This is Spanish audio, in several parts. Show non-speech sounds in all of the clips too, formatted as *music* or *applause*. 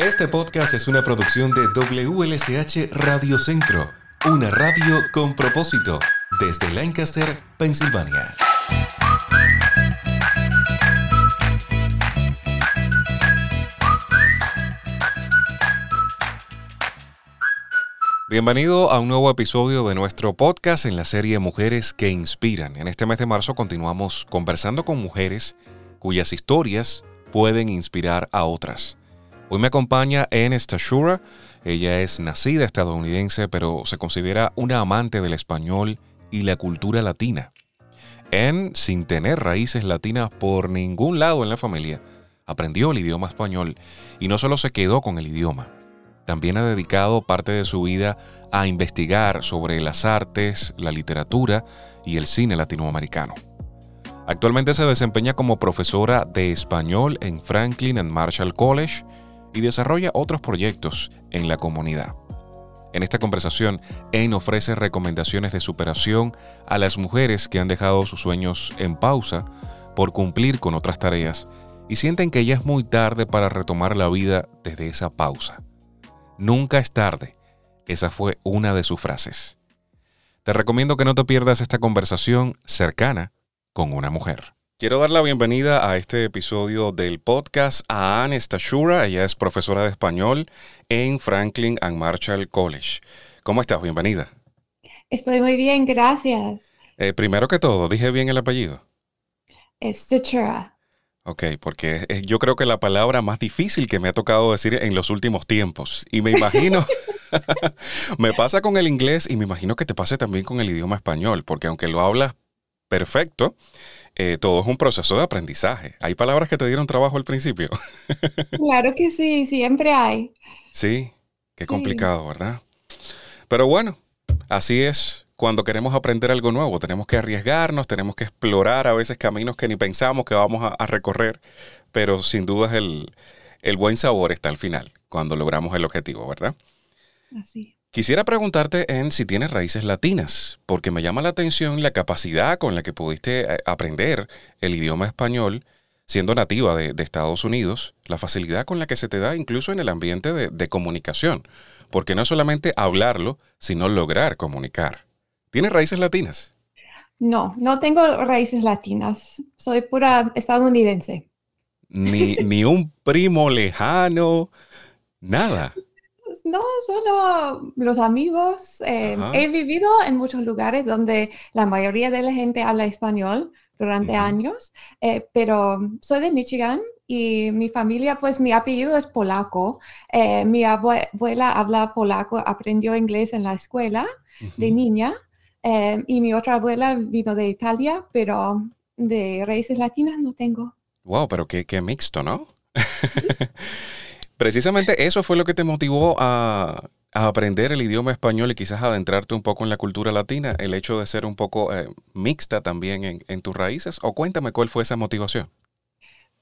Este podcast es una producción de WLSH Radio Centro, una radio con propósito, desde Lancaster, Pensilvania. Bienvenido a un nuevo episodio de nuestro podcast en la serie Mujeres que Inspiran. En este mes de marzo continuamos conversando con mujeres cuyas historias pueden inspirar a otras. Hoy me acompaña En Stashura. Ella es nacida estadounidense, pero se considera una amante del español y la cultura latina. En, sin tener raíces latinas por ningún lado en la familia, aprendió el idioma español y no solo se quedó con el idioma, también ha dedicado parte de su vida a investigar sobre las artes, la literatura y el cine latinoamericano. Actualmente se desempeña como profesora de español en Franklin and Marshall College y desarrolla otros proyectos en la comunidad. En esta conversación, En ofrece recomendaciones de superación a las mujeres que han dejado sus sueños en pausa por cumplir con otras tareas y sienten que ya es muy tarde para retomar la vida desde esa pausa. Nunca es tarde. Esa fue una de sus frases. Te recomiendo que no te pierdas esta conversación cercana con una mujer. Quiero dar la bienvenida a este episodio del podcast a Anne Stashura. Ella es profesora de español en Franklin and Marshall College. ¿Cómo estás? Bienvenida. Estoy muy bien, gracias. Eh, primero que todo, ¿dije bien el apellido? Stachura. Ok, porque yo creo que la palabra más difícil que me ha tocado decir en los últimos tiempos. Y me imagino, *laughs* *laughs* me pasa con el inglés y me imagino que te pase también con el idioma español, porque aunque lo hablas perfecto, eh, todo es un proceso de aprendizaje. ¿Hay palabras que te dieron trabajo al principio? *laughs* claro que sí, siempre hay. Sí, qué complicado, ¿verdad? Pero bueno, así es cuando queremos aprender algo nuevo. Tenemos que arriesgarnos, tenemos que explorar a veces caminos que ni pensamos que vamos a, recorrer, pero sin duda el, el buen sabor está al final, cuando logramos el objetivo, ¿verdad? Así. Quisiera preguntarte en si tienes raíces latinas, porque me llama la atención la capacidad con la que pudiste eh, aprender el idioma español siendo nativa de, Estados Unidos, la facilidad con la que se te da incluso en el ambiente de, de comunicación, porque no es solamente hablarlo, sino lograr comunicar. ¿Tienes raíces latinas? No, no tengo raíces latinas. Soy pura estadounidense. Ni, ni un primo lejano, nada. Pues no, solo los amigos. Eh, he vivido en muchos lugares donde la mayoría de la gente habla español durante años, eh, pero soy de Michigan y mi familia, pues mi apellido es polaco. Eh, mi abuela habla polaco, aprendió inglés en la escuela de niña. Y mi otra abuela vino de Italia, pero de raíces latinas no tengo. Wow, pero qué, qué mixto, ¿no? *laughs* Precisamente eso fue lo que te motivó a, aprender el idioma español y quizás adentrarte un poco en la cultura latina, el hecho de ser un poco eh, mixta también en, en tus raíces. O cuéntame cuál fue esa motivación.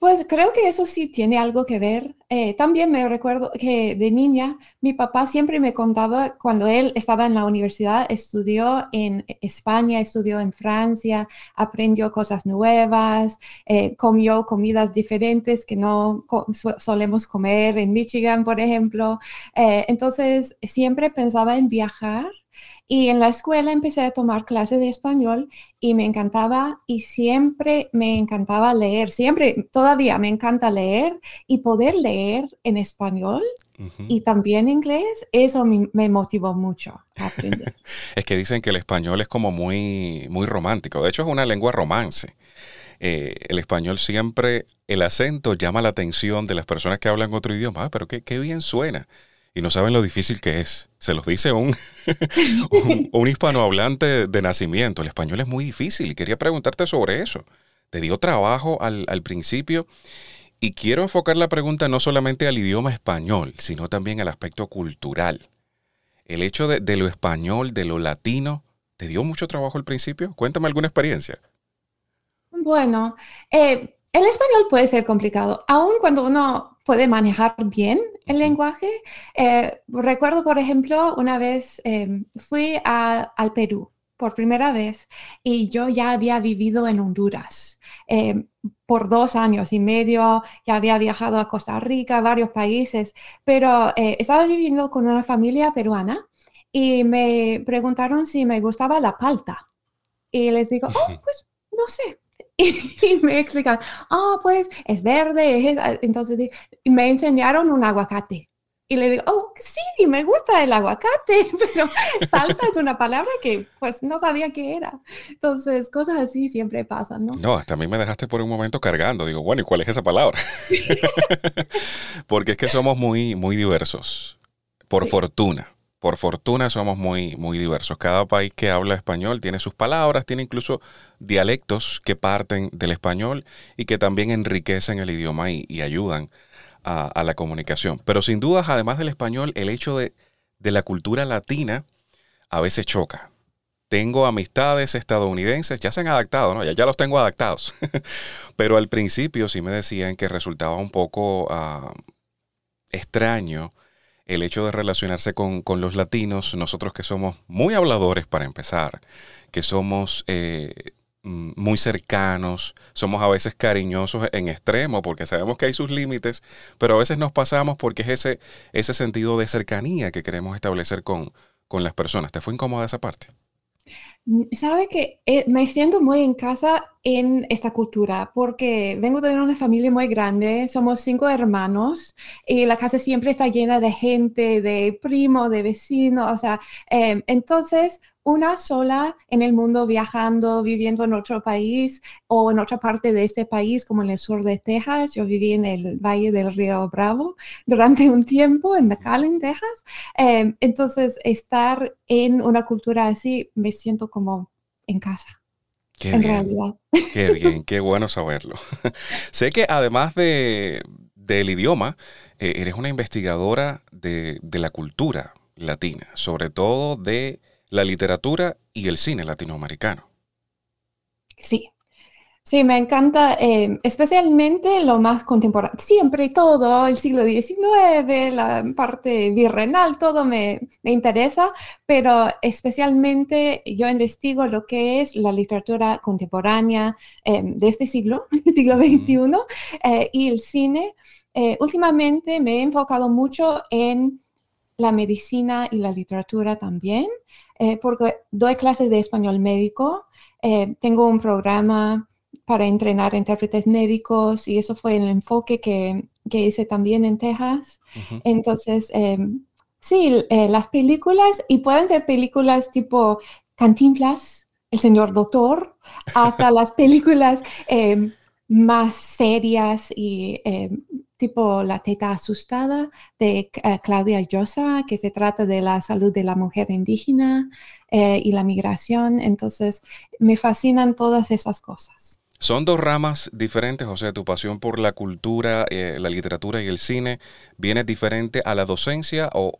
Pues creo que eso sí tiene algo que ver. Eh, también me recuerdo que de niña mi papá siempre me contaba cuando él estaba en la universidad, estudió en España, estudió en Francia, aprendió cosas nuevas, eh, comió comidas diferentes que no solemos comer en Michigan, por ejemplo. Eh, entonces siempre pensaba en viajar y en la escuela empecé a tomar clases de español y me encantaba y siempre me encantaba leer, siempre, todavía me encanta leer y poder leer en español y también inglés, eso me, motivó mucho a aprender. *laughs* es que dicen que el español es como muy, muy romántico, de hecho es una lengua romance. Eh, el español siempre, el acento llama la atención de las personas que hablan otro idioma, ah, pero qué, qué bien suena y no saben lo difícil que es. Se los dice *laughs* un, un, hispanohablante de nacimiento. El español es muy difícil y quería preguntarte sobre eso. Te dio trabajo al, principio y quiero enfocar la pregunta no solamente al idioma español, sino también al aspecto cultural. El hecho de, lo español, de lo latino, ¿te dio mucho trabajo al principio? Cuéntame alguna experiencia. Bueno, eh, el español puede ser complicado, aun cuando uno puede manejar bien el lenguaje. Eh, recuerdo, por ejemplo, una vez em, fui al Perú por primera vez y yo ya había vivido en Honduras. Eh, por dos años y medio, ya había viajado a Costa Rica, varios países, pero eh, estaba viviendo con una familia peruana y me preguntaron si me gustaba la palta. Y les digo, oh, pues no sé. *laughs* Y, me explican, oh, pues es verde. Entonces me enseñaron un aguacate. Y le digo, oh, sí, me gusta el aguacate, *laughs* pero falta es una palabra que pues no sabía qué era. Entonces, cosas así siempre pasan, ¿no? No, hasta a mí me dejaste por un momento cargando. Digo, bueno, ¿y cuál es esa palabra? *laughs* Porque es que somos muy, muy diversos, por fortuna. Por fortuna somos muy, muy diversos. Cada país que habla español tiene sus palabras, tiene incluso dialectos que parten del español y que también enriquecen el idioma y, ayudan a, la comunicación. Pero sin dudas, además del español, el hecho de, la cultura latina a veces choca. Tengo amistades estadounidenses, ya se han adaptado, ¿no? Ya, ya los tengo adaptados. *laughs* Pero al principio sí me decían que resultaba un poco ah, extraño el hecho de relacionarse con, los latinos, nosotros que somos muy habladores para empezar, que somos eh, muy cercanos, somos a veces cariñosos en extremo porque sabemos que hay sus límites, pero a veces nos pasamos porque es ese, ese sentido de cercanía que queremos establecer con, con las personas. ¿Te fue incómoda esa parte? Sabe que eh, me siento muy en casa en esta cultura porque vengo de una familia muy grande, somos cinco hermanos y la casa siempre está llena de gente, de primos, de vecinos, o sea, em, entonces una sola en el mundo viajando, viviendo en otro país o en otra parte de este país, como en el sur de Texas. Yo viví en el Valle del Río Bravo durante un tiempo, en McAllen, Texas. Em, entonces, estar en una cultura así, me siento como en casa. Qué en bien, realidad. Qué bien, qué *laughs* bueno saberlo. *laughs* sé que además de, del idioma, eh, eres una investigadora de, de la cultura latina, sobre todo de la literatura y el cine latinoamericano. Sí, sí, me encanta, eh, especialmente lo más contemporáneo. Siempre todo, el siglo XIX, la parte virrenal, todo me, interesa, pero especialmente yo investigo lo que es la literatura contemporánea eh, de este siglo, *laughs* el siglo XXI, eh, y el cine. últimamente me he enfocado mucho en la medicina y la literatura también. Eh, porque doy clases de español médico, eh, tengo un programa para entrenar intérpretes médicos y eso fue el enfoque que, que hice también en Texas. Entonces, em, sí, eh, las películas, y pueden ser películas tipo Cantinflas, El Señor Doctor, hasta *laughs* las películas em, más serias y em, tipo La teta asustada de eh, Claudia Llosa, que se trata de la salud de la mujer indígena eh, y la migración. Entonces, me fascinan todas esas cosas. Son dos ramas diferentes, o sea, tu pasión por la cultura, eh, la literatura y el cine, ¿viene diferente a la docencia o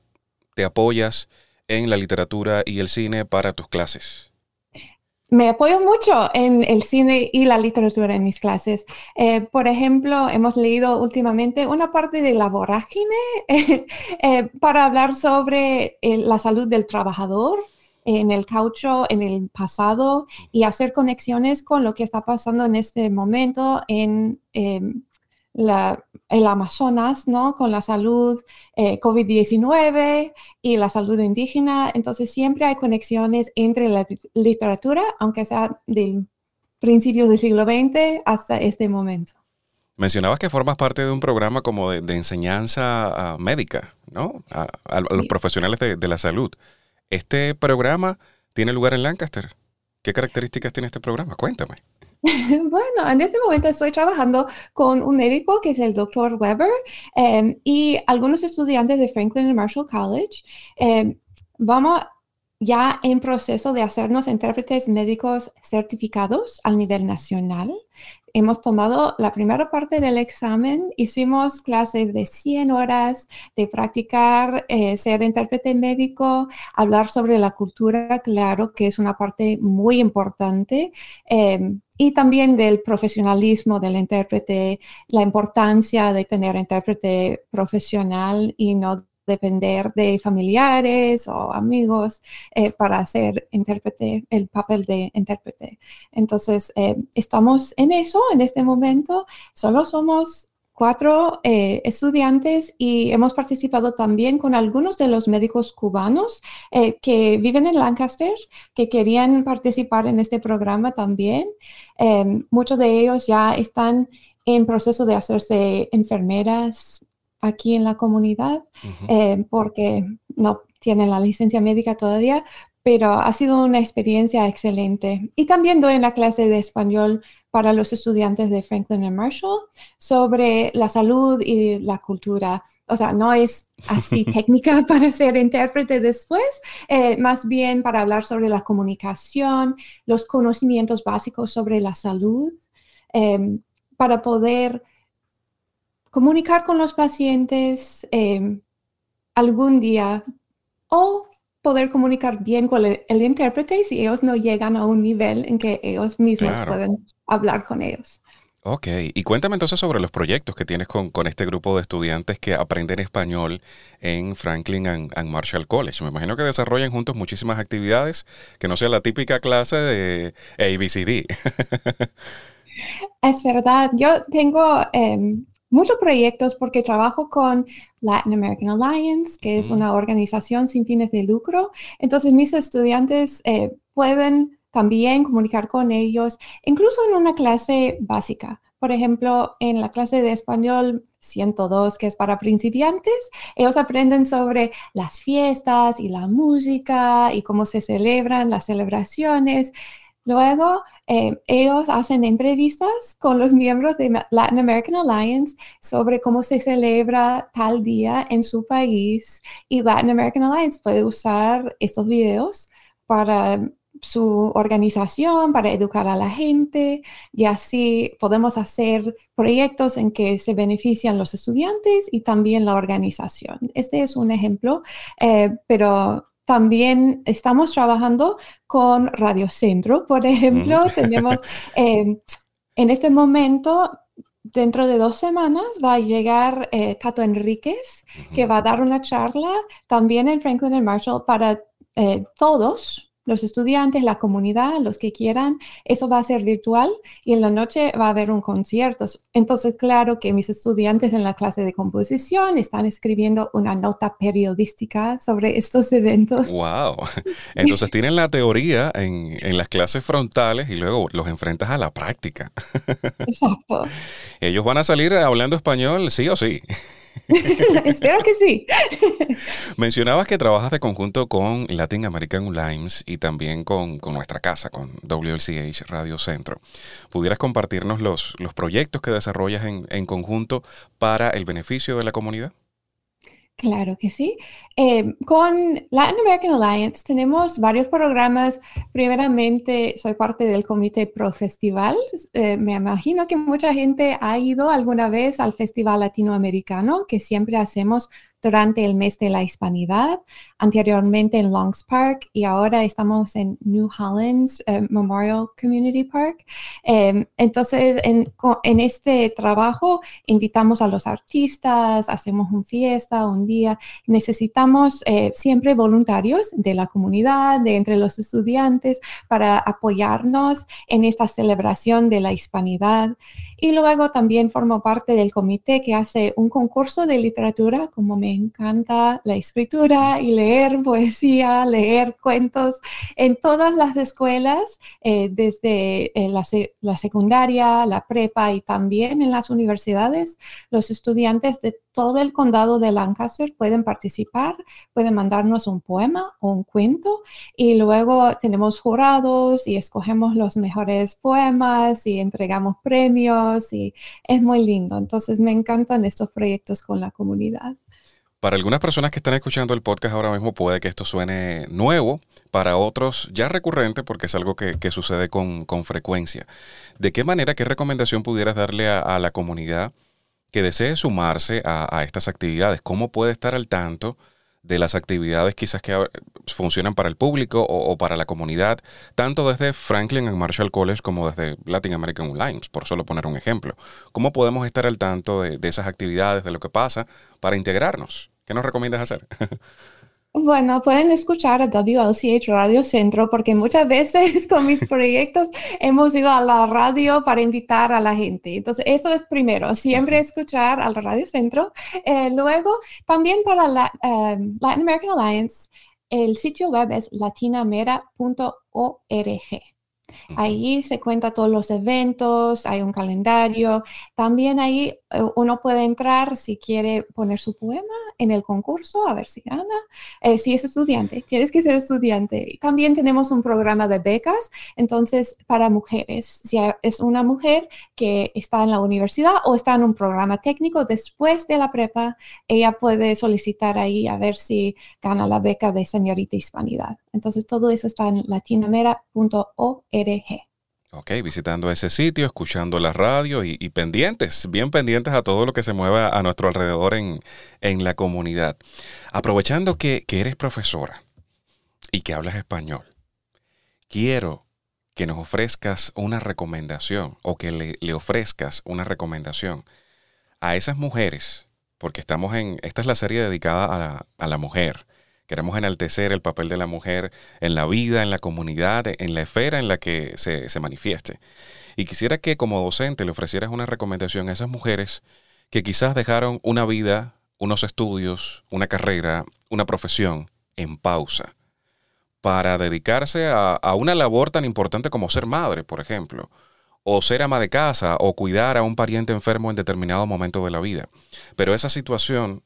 te apoyas en la literatura y el cine para tus clases? me apoyo mucho en el cine y la literatura en mis clases. Eh, por ejemplo, hemos leído últimamente una parte de La vorágine *laughs* eh, para hablar sobre la salud del trabajador en el caucho en el pasado y hacer conexiones con lo que está pasando en este momento en em, el Amazonas, ¿no? Con la salud eh, COVID-19 y la salud indígena. Entonces siempre hay conexiones entre la literatura, aunque sea del principio del siglo XX hasta este momento. Mencionabas que formas parte de un programa como de, enseñanza ah, médica, ¿no? A, los profesionales de, de la salud. ¿Este programa tiene lugar en Lancaster? ¿Qué características tiene este programa? Cuéntame. *laughs* Bueno, en este momento estoy trabajando con un médico que es el doctor Weber em, y algunos estudiantes de Franklin Marshall College. Em, vamos ya en proceso de hacernos intérpretes médicos certificados a nivel nacional. Hemos tomado la primera parte del examen, hicimos clases de 100 horas de practicar eh, ser intérprete médico, hablar sobre la cultura, claro que es una parte muy importante. Em, y también del profesionalismo del intérprete, la importancia de tener intérprete profesional y no depender de familiares o amigos eh, para hacer intérprete, el papel de intérprete. Entonces, eh, estamos en eso en este momento. Solo somos cuatro eh, estudiantes y hemos participado también con algunos de los médicos cubanos que viven en Lancaster, que querían participar en este programa también. muchos de ellos ya están en proceso de hacerse enfermeras aquí en la comunidad eh, porque no tienen la licencia médica todavía, pero ha sido una experiencia excelente. Y también doy una clase de español para los estudiantes de Franklin and Marshall sobre la salud y la cultura. O sea, no es así *laughs* técnica para ser intérprete después, eh, más bien para hablar sobre la comunicación, los conocimientos básicos sobre la salud, em, para poder comunicar con los pacientes em, algún día o poder comunicar bien con el, intérprete si ellos no llegan a un nivel en que ellos mismos pueden hablar con ellos. Ok, y cuéntame entonces sobre los proyectos que tienes con, este grupo de estudiantes que aprenden español en Franklin and, Marshall College. Me imagino que desarrollan juntos muchísimas actividades que no sea la típica clase de ABCD. *laughs* Es verdad, yo tengo em, muchos proyectos porque trabajo con Latin American Alliance, que es una organización sin fines de lucro. Entonces mis estudiantes eh, pueden también comunicar con ellos, incluso en una clase básica. Por ejemplo, en la clase de español 102, que es para principiantes, ellos aprenden sobre las fiestas y la música y cómo se celebran las celebraciones. Luego, eh, ellos hacen entrevistas con los miembros de Latin American Alliance sobre cómo se celebra tal día en su país y Latin American Alliance puede usar estos videos para su organización, para educar a la gente y así podemos hacer proyectos en que se benefician los estudiantes y también la organización. Este es un ejemplo, eh, pero también estamos trabajando con Radio Centro, por ejemplo. Tenemos *laughs* eh, en este momento dentro de dos semanas va a llegar eh, Cato Enríquez, que va a dar una charla también en Franklin and Marshall para eh, todos los estudiantes, la comunidad, los que quieran. Eso va a ser virtual y en la noche va a haber un concierto. Entonces, claro que mis estudiantes en la clase de composición están escribiendo una nota periodística sobre estos eventos. ¡Wow! Entonces tienen la teoría en, en las clases frontales y luego los enfrentas a la práctica. Exacto. Ellos van a salir hablando español sí o sí. *laughs* Espero que sí. Mencionabas que trabajas de conjunto con Latin American Limes y también con, nuestra casa, con WLCH Radio Centro. ¿Pudieras compartirnos los, los proyectos que desarrollas en, en conjunto para el beneficio de la comunidad? Claro que sí. Eh, con Latin American Alliance tenemos varios programas. Primeramente, soy parte del comité Pro Festival. Eh, me imagino que mucha gente ha ido alguna vez al Festival Latinoamericano que siempre hacemos durante el mes de la hispanidad, anteriormente en Longs Park y ahora estamos en New Hollands eh, Memorial Community Park. Em, entonces, en, este trabajo invitamos a los artistas, hacemos una fiesta, un día. Necesitamos eh, siempre voluntarios de la comunidad, de entre los estudiantes, para apoyarnos en esta celebración de la hispanidad. Y luego también formo parte del comité que hace un concurso de literatura, como me encanta la escritura y leer poesía, leer cuentos en todas las escuelas, eh, desde eh, la, la secundaria, la prepa y también en las universidades. Los estudiantes de todo el condado de Lancaster pueden participar, pueden mandarnos un poema o un cuento y luego tenemos jurados y escogemos los mejores poemas y entregamos premios y es muy lindo. Entonces me encantan estos proyectos con la comunidad. Para algunas personas que están escuchando el podcast ahora mismo puede que esto suene nuevo, para otros ya recurrente porque es algo que, sucede con, frecuencia. ¿De qué manera, qué recomendación pudieras darle a, la comunidad que desee sumarse a, estas actividades? ¿Cómo puede estar al tanto de las actividades quizás que funcionan para el público o, para la comunidad, tanto desde Franklin and Marshall College como desde Latin American Online, por solo poner un ejemplo? ¿Cómo podemos estar al tanto de esas actividades, de lo que pasa, para integrarnos? ¿Qué nos recomiendas hacer? *laughs* Bueno, pueden escuchar a WLCH Radio Centro porque muchas *laughs* veces con mis proyectos hemos ido a la radio para invitar a la gente. Entonces, eso es primero, siempre escuchar al Radio Centro. Eh, luego, también para la em, Latin American Alliance, el sitio web es latinamera.org. Ahí se cuenta todos los eventos, hay un calendario. También ahí eh, uno puede entrar si quiere poner su poema en el concurso, a ver si gana. Eh, si es estudiante, tienes que ser estudiante. También tenemos un programa de becas, entonces para mujeres. Si es una mujer que está en la universidad o está en un programa técnico después de la prepa, ella puede solicitar ahí a ver si gana la beca de señorita hispanidad. Entonces todo eso está en latinamera.org. Ok, visitando ese sitio, escuchando la radio y, pendientes, bien pendientes a todo lo que se mueva a nuestro alrededor en, la comunidad. Aprovechando que, eres profesora y que hablas español, quiero que nos ofrezcas una recomendación o que le, ofrezcas una recomendación a esas mujeres, porque estamos en, esta es la serie dedicada a la, a la mujer, Queremos enaltecer el papel de la mujer en la vida, en la comunidad, en la esfera en la que se, manifieste. Y quisiera que como docente le ofrecieras una recomendación a esas mujeres que quizás dejaron una vida, unos estudios, una carrera, una profesión en pausa para dedicarse a, a, una labor tan importante como ser madre, por ejemplo, o ser ama de casa, o cuidar a un pariente enfermo en determinado momento de la vida. Pero esa situación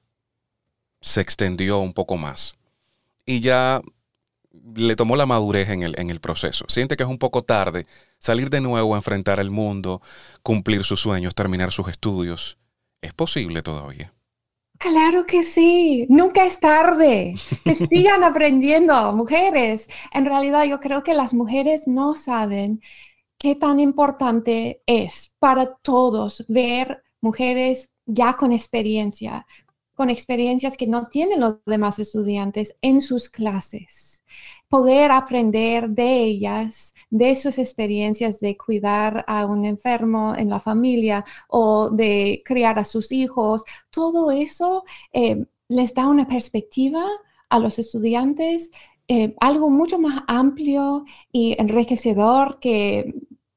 se extendió un poco más y ya le tomó la madurez en el, en el proceso. Siente que es un poco tarde salir de nuevo a enfrentar el mundo, cumplir sus sueños, terminar sus estudios. ¿Es posible todavía? Claro que sí, nunca es tarde. Que *laughs* sigan aprendiendo, mujeres. En realidad yo creo que las mujeres no saben qué tan importante es para todos ver mujeres ya con experiencia, con experiencias que no tienen los demás estudiantes en sus clases. Poder aprender de ellas, de sus experiencias de cuidar a un enfermo en la familia o de criar a sus hijos, todo eso eh, les da una perspectiva a los estudiantes eh, algo mucho más amplio y enriquecedor que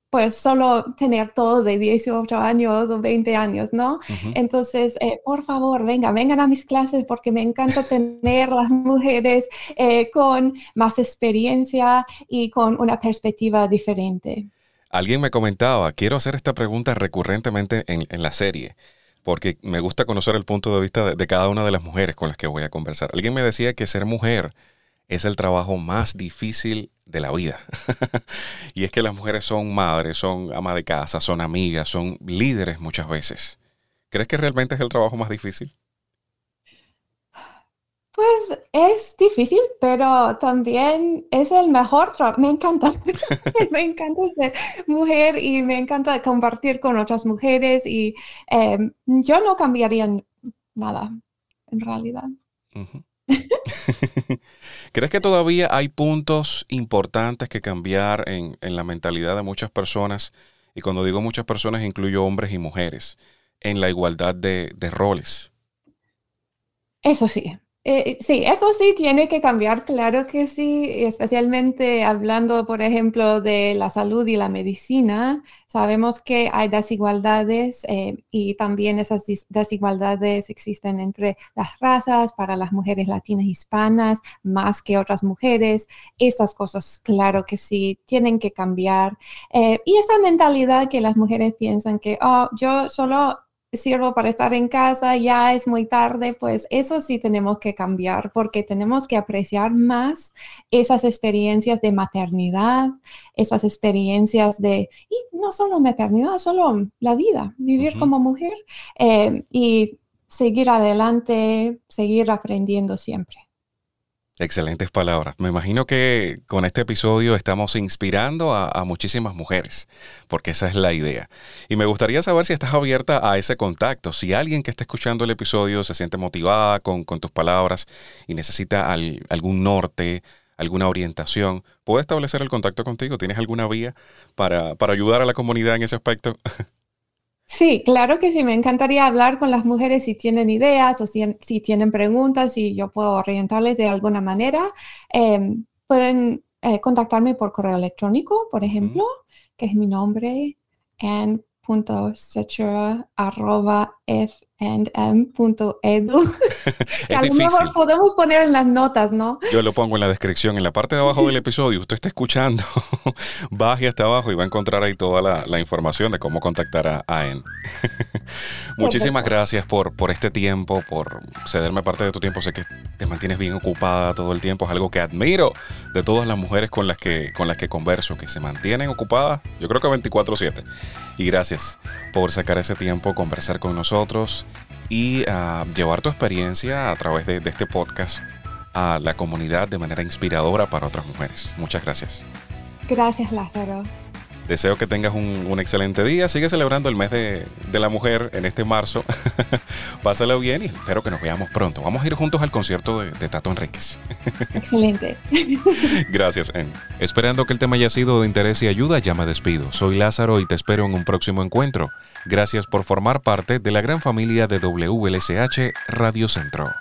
pues solo tener todo de 18 años o 20 años, ¿no? Entonces, eh, por favor, venga, vengan a mis clases porque me encanta tener las *laughs* mujeres eh, con más experiencia y con una perspectiva diferente. Alguien me comentaba, quiero hacer esta pregunta recurrentemente en, la serie porque me gusta conocer el punto de vista de, cada una de las mujeres con las que voy a conversar. Alguien me decía que ser mujer es el trabajo más difícil de la vida. *laughs* y es que las mujeres son madres, son amas de casa, son amigas, son líderes muchas veces. ¿Crees que realmente es el trabajo más difícil? Pues es difícil, pero también es el mejor trabajo. Me encanta. *laughs* me encanta ser mujer y me encanta compartir con otras mujeres y em, yo no cambiaría nada, en realidad. *laughs* ¿Crees que todavía hay puntos importantes que cambiar en, la mentalidad de muchas personas? Y cuando digo muchas personas, incluyo hombres y mujeres, en la igualdad de roles. Eso sí, eh, sí, eso sí tiene que cambiar, claro que sí, especialmente hablando, por ejemplo, de la salud y la medicina. Sabemos que hay desigualdades eh, y también esas desigualdades existen entre las razas, para las mujeres latinas hispanas, más que otras mujeres. Estas cosas, claro que sí, tienen que cambiar. Eh, y esa mentalidad que las mujeres piensan que, oh, yo solo sirvo para estar en casa, ya es muy tarde, pues eso sí tenemos que cambiar porque tenemos que apreciar más esas experiencias de maternidad, esas experiencias de, y no solo maternidad, solo la vida, vivir como mujer eh, y seguir adelante, seguir aprendiendo siempre. Excelentes palabras. Me imagino que con este episodio estamos inspirando a, muchísimas mujeres, porque esa es la idea. Y me gustaría saber si estás abierta a ese contacto. Si alguien que está escuchando el episodio se siente motivada con, tus palabras y necesita algún norte, alguna orientación, ¿puede establecer el contacto contigo? ¿Tienes alguna vía para, para ayudar a la comunidad en ese aspecto? *laughs* Sí, claro que sí. Me encantaría hablar con las mujeres si tienen ideas o si, si tienen preguntas y yo puedo orientarles de alguna manera. Em, pueden eh, contactarme por correo electrónico, por ejemplo, que es mi nombre, and fnm.edu. *laughs* a lo mejor podemos poner en las notas, ¿no? Yo lo pongo en la descripción, en la parte de abajo del episodio. Usted está escuchando, *laughs* baje hasta abajo y va a encontrar ahí toda la, información de cómo contactar a AEN. *laughs* Muchísimas gracias por, por este tiempo, por cederme parte de tu tiempo. Sé que te mantienes bien ocupada todo el tiempo. Es algo que admiro de todas las mujeres con las que, con las que converso, que se mantienen ocupadas, yo creo que 24/7. Y gracias por sacar ese tiempo, conversar con nosotros y llevar tu experiencia a través de, de este podcast a la comunidad de manera inspiradora para otras mujeres. Muchas gracias. Gracias, Lázaro. Deseo que tengas un, excelente día. Sigue celebrando el mes de, la mujer en este marzo. *laughs* Pásalo bien y espero que nos veamos pronto. Vamos a ir juntos al concierto de, Tato Enríquez. *laughs* Excelente. *laughs* Gracias, En. Esperando que el tema haya sido de interés y ayuda, ya me despido. Soy Lázaro y te espero en un próximo encuentro. Gracias por formar parte de la gran familia de WLSH Radio Centro.